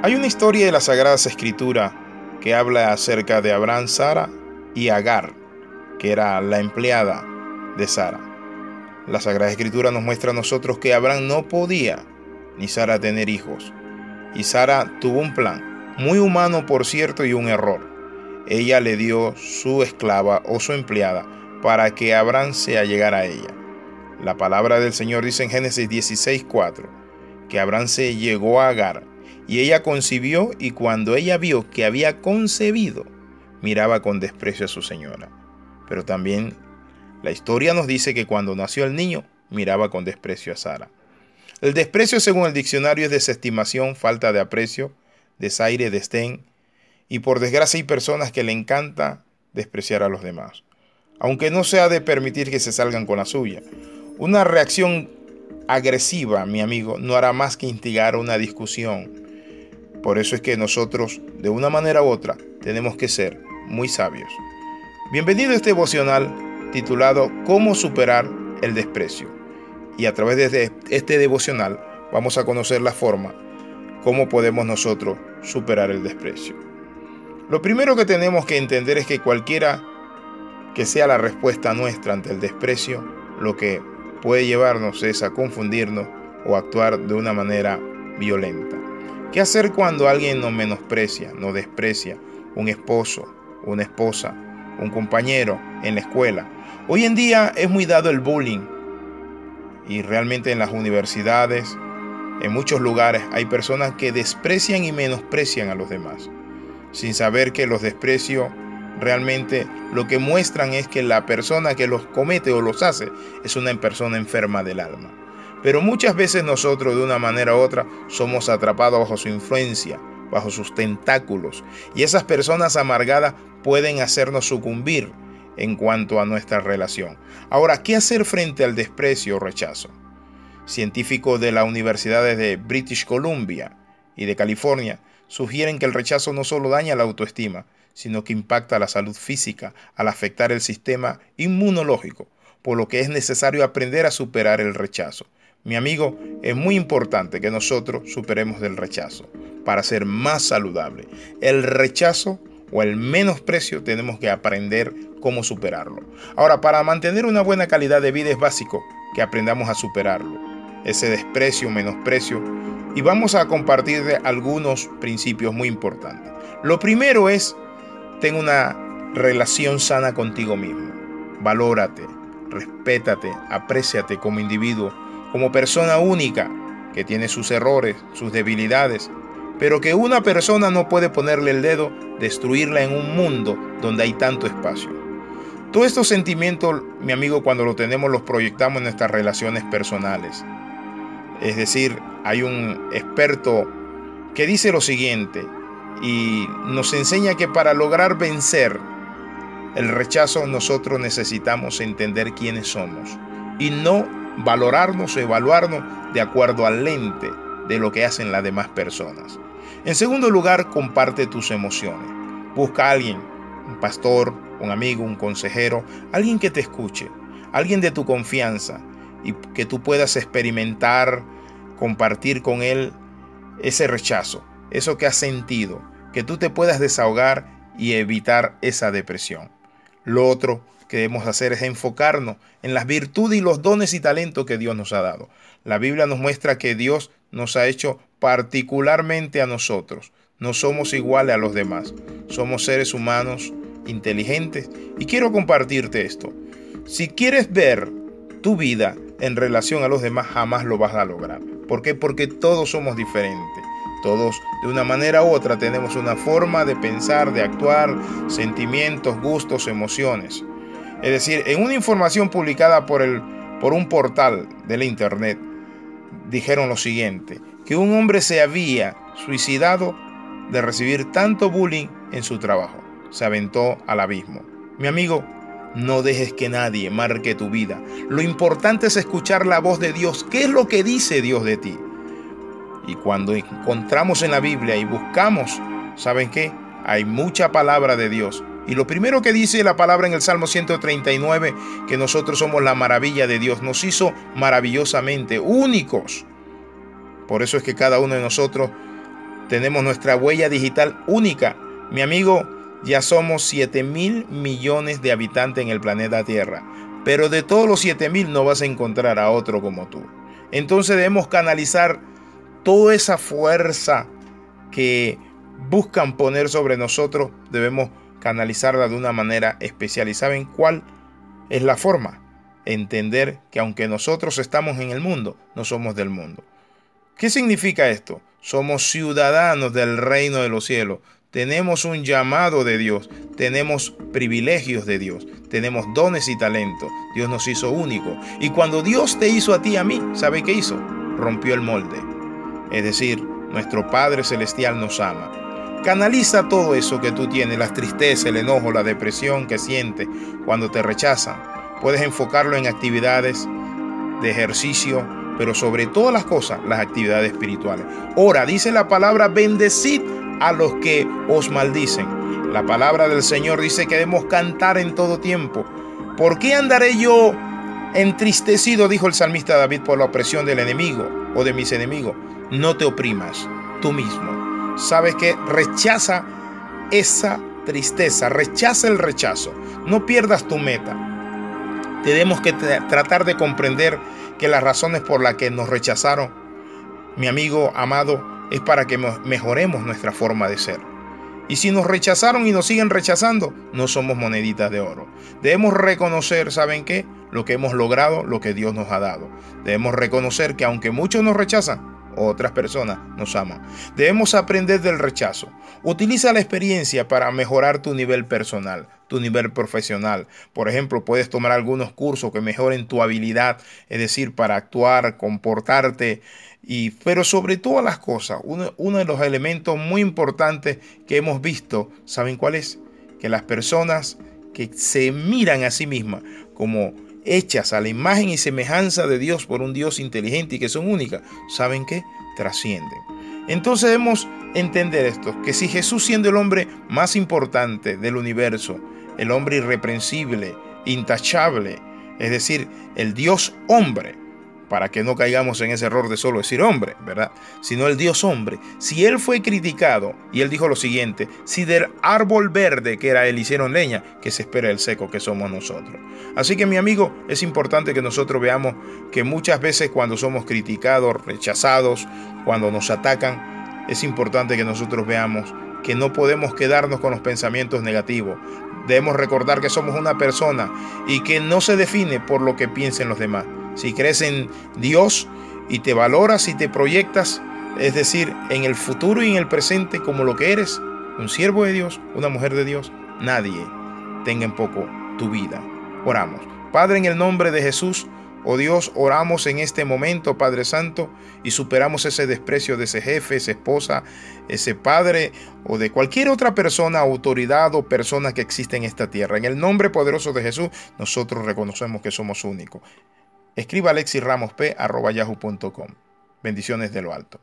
Hay una historia de la Sagrada Escritura que habla acerca de Abraham, Sara y Agar, que era la empleada de Sara. La Sagrada Escritura nos muestra a nosotros que Abraham no podía ni Sara tener hijos. Y Sara tuvo un plan, muy humano por cierto y un error. Ella le dio su esclava o su empleada para que Abraham se allegara a ella. La palabra del Señor dice en Génesis 16:4 que Abraham se llegó a Agar y ella concibió y cuando ella vio que había concebido, miraba con desprecio a su señora. Pero también la historia nos dice que cuando nació el niño, miraba con desprecio a Sara. El desprecio según el diccionario es desestimación, falta de aprecio, desaire, destén, y por desgracia hay personas que le encanta despreciar a los demás, aunque no se ha de permitir que se salgan con la suya. Una reacción agresiva, mi amigo, no hará más que instigar una discusión, por eso es que nosotros, de una manera u otra, tenemos que ser muy sabios. Bienvenido a este devocional titulado Cómo superar el desprecio. Y a través de este, este devocional vamos a conocer la forma cómo podemos nosotros superar el desprecio. Lo primero que tenemos que entender es que cualquiera que sea la respuesta nuestra ante el desprecio, lo que puede llevarnos es a confundirnos o actuar de una manera violenta. ¿Qué hacer cuando alguien nos menosprecia, nos desprecia? Un esposo, una esposa, un compañero en la escuela. Hoy en día es muy dado el bullying y realmente en las universidades, en muchos lugares hay personas que desprecian y menosprecian a los demás, sin saber que los desprecios realmente lo que muestran es que la persona que los comete o los hace es una persona enferma del alma. Pero muchas veces nosotros de una manera u otra somos atrapados bajo su influencia, bajo sus tentáculos. Y esas personas amargadas pueden hacernos sucumbir en cuanto a nuestra relación. Ahora, ¿qué hacer frente al desprecio o rechazo? Científicos de la Universidad de British Columbia y de California sugieren que el rechazo no solo daña la autoestima, sino que impacta la salud física al afectar el sistema inmunológico, por lo que es necesario aprender a superar el rechazo. Mi amigo, es muy importante que nosotros superemos el rechazo para ser más saludable. El rechazo o el menosprecio tenemos que aprender cómo superarlo. Ahora, para mantener una buena calidad de vida es básico que aprendamos a superarlo. Ese desprecio, menosprecio. Y vamos a compartir algunos principios muy importantes. Lo primero es, ten una relación sana contigo mismo. Valórate, respétate, apréciate como individuo como persona única, que tiene sus errores, sus debilidades, pero que una persona no puede ponerle el dedo, destruirla en un mundo donde hay tanto espacio. Todos estos sentimientos, mi amigo, cuando lo tenemos los proyectamos en nuestras relaciones personales. Es decir, hay un experto que dice lo siguiente y nos enseña que para lograr vencer el rechazo nosotros necesitamos entender quiénes somos y no valorarnos o evaluarnos de acuerdo al lente de lo que hacen las demás personas. En segundo lugar, comparte tus emociones. Busca a alguien, un pastor, un amigo, un consejero, alguien que te escuche, alguien de tu confianza y que tú puedas experimentar, compartir con él ese rechazo, eso que has sentido, que tú te puedas desahogar y evitar esa depresión. Lo otro, que debemos hacer es enfocarnos en las virtudes y los dones y talentos que Dios nos ha dado. La Biblia nos muestra que Dios nos ha hecho particularmente a nosotros. No somos iguales a los demás. Somos seres humanos inteligentes. Y quiero compartirte esto. Si quieres ver tu vida en relación a los demás, jamás lo vas a lograr. ¿Por qué? Porque todos somos diferentes. Todos de una manera u otra tenemos una forma de pensar, de actuar, sentimientos, gustos, emociones. Es decir, en una información publicada por, el, por un portal de la internet, dijeron lo siguiente, que un hombre se había suicidado de recibir tanto bullying en su trabajo. Se aventó al abismo. Mi amigo, no dejes que nadie marque tu vida. Lo importante es escuchar la voz de Dios. ¿Qué es lo que dice Dios de ti? Y cuando encontramos en la Biblia y buscamos, ¿saben qué? Hay mucha palabra de Dios y lo primero que dice la palabra en el Salmo 139, que nosotros somos la maravilla de Dios, nos hizo maravillosamente únicos. Por eso es que cada uno de nosotros Tenemos nuestra huella digital única. Mi amigo, ya somos 7 mil millones de habitantes en el planeta Tierra. Pero de todos los 7 mil no vas a encontrar a otro como tú. Entonces debemos canalizar toda esa fuerza que buscan poner sobre nosotros, debemos canalizarla de una manera especial. ¿Y saben cuál es la forma? Entender que aunque nosotros estamos en el mundo, no somos del mundo. ¿Qué significa esto? Somos ciudadanos del reino de los cielos. Tenemos un llamado de Dios, tenemos privilegios de Dios, tenemos dones y talentos. Dios nos hizo únicos. Y cuando Dios te hizo a ti y a mí, ¿sabe qué hizo? Rompió el molde. Es decir, nuestro Padre Celestial nos ama. Canaliza todo eso que tú tienes, la tristeza, el enojo, la depresión que sientes cuando te rechazan. Puedes enfocarlo en actividades de ejercicio, pero sobre todas las cosas, las actividades espirituales. Ora, dice la palabra, bendecid a los que os maldicen. La palabra del Señor dice que debemos cantar en todo tiempo. ¿Por qué andaré yo entristecido, dijo el salmista David, por la opresión del enemigo o de mis enemigos? No te oprimas tú mismo sabes que rechaza esa tristeza, rechaza el rechazo. No pierdas tu meta. Tenemos que tratar de comprender que las razones por las que nos rechazaron, mi amigo amado, es para que mejoremos nuestra forma de ser. Y si nos rechazaron y nos siguen rechazando, no somos moneditas de oro. Debemos reconocer, ¿saben qué? Lo que hemos logrado, lo que Dios nos ha dado. Debemos reconocer que aunque muchos nos rechazan, otras personas nos aman. Debemos aprender del rechazo. Utiliza la experiencia para mejorar tu nivel personal, tu nivel profesional. Por ejemplo, puedes tomar algunos cursos que mejoren tu habilidad, es decir, para actuar, comportarte. Y, pero sobre todas las cosas, uno, uno de los elementos muy importantes que hemos visto, ¿saben cuál es? Que las personas que se miran a sí mismas como hechas a la imagen y semejanza de Dios por un Dios inteligente y que son únicas, ¿saben qué? Trascienden. Entonces debemos entender esto, que si Jesús siendo el hombre más importante del universo, el hombre irreprensible, intachable, es decir, el Dios hombre, para que no caigamos en ese error de solo decir hombre, ¿verdad? Sino el Dios hombre. Si él fue criticado, y él dijo lo siguiente, si del árbol verde que era él hicieron leña, que se espera el seco que somos nosotros. Así que mi amigo, es importante que nosotros veamos que muchas veces cuando somos criticados, rechazados, cuando nos atacan, es importante que nosotros veamos que no podemos quedarnos con los pensamientos negativos. Debemos recordar que somos una persona y que no se define por lo que piensen los demás si crees en Dios y te valoras y te proyectas, es decir, en el futuro y en el presente como lo que eres, un siervo de Dios, una mujer de Dios, nadie tenga en poco tu vida. Oramos. Padre, en el nombre de Jesús, oh Dios, oramos en este momento, Padre Santo, y superamos ese desprecio de ese jefe, esa esposa, ese padre o de cualquier otra persona, autoridad o persona que existe en esta tierra. En el nombre poderoso de Jesús, nosotros reconocemos que somos únicos. Escriba alexirramosp.yahoo.com. Bendiciones de lo alto.